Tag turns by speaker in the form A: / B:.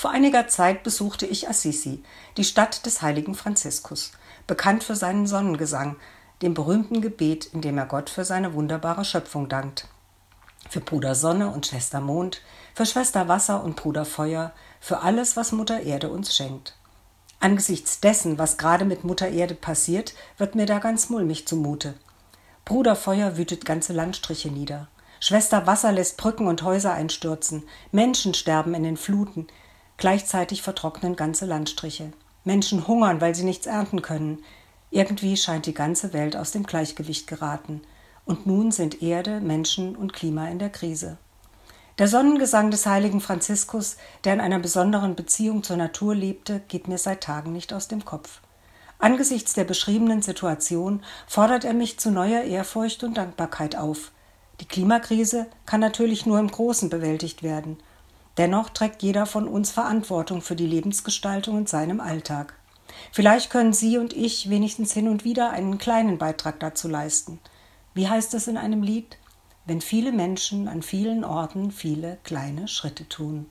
A: Vor einiger Zeit besuchte ich Assisi, die Stadt des heiligen Franziskus, bekannt für seinen Sonnengesang, dem berühmten Gebet, in dem er Gott für seine wunderbare Schöpfung dankt. Für Bruder Sonne und Schwester Mond, für Schwester Wasser und Bruder Feuer, für alles, was Mutter Erde uns schenkt. Angesichts dessen, was gerade mit Mutter Erde passiert, wird mir da ganz mulmig zumute. Bruder Feuer wütet ganze Landstriche nieder. Schwester Wasser lässt Brücken und Häuser einstürzen. Menschen sterben in den Fluten. Gleichzeitig vertrocknen ganze Landstriche. Menschen hungern, weil sie nichts ernten können. Irgendwie scheint die ganze Welt aus dem Gleichgewicht geraten. Und nun sind Erde, Menschen und Klima in der Krise. Der Sonnengesang des heiligen Franziskus, der in einer besonderen Beziehung zur Natur lebte, geht mir seit Tagen nicht aus dem Kopf. Angesichts der beschriebenen Situation fordert er mich zu neuer Ehrfurcht und Dankbarkeit auf. Die Klimakrise kann natürlich nur im Großen bewältigt werden. Dennoch trägt jeder von uns Verantwortung für die Lebensgestaltung in seinem Alltag. Vielleicht können Sie und ich wenigstens hin und wieder einen kleinen Beitrag dazu leisten. Wie heißt es in einem Lied? wenn viele Menschen an vielen Orten viele kleine Schritte tun.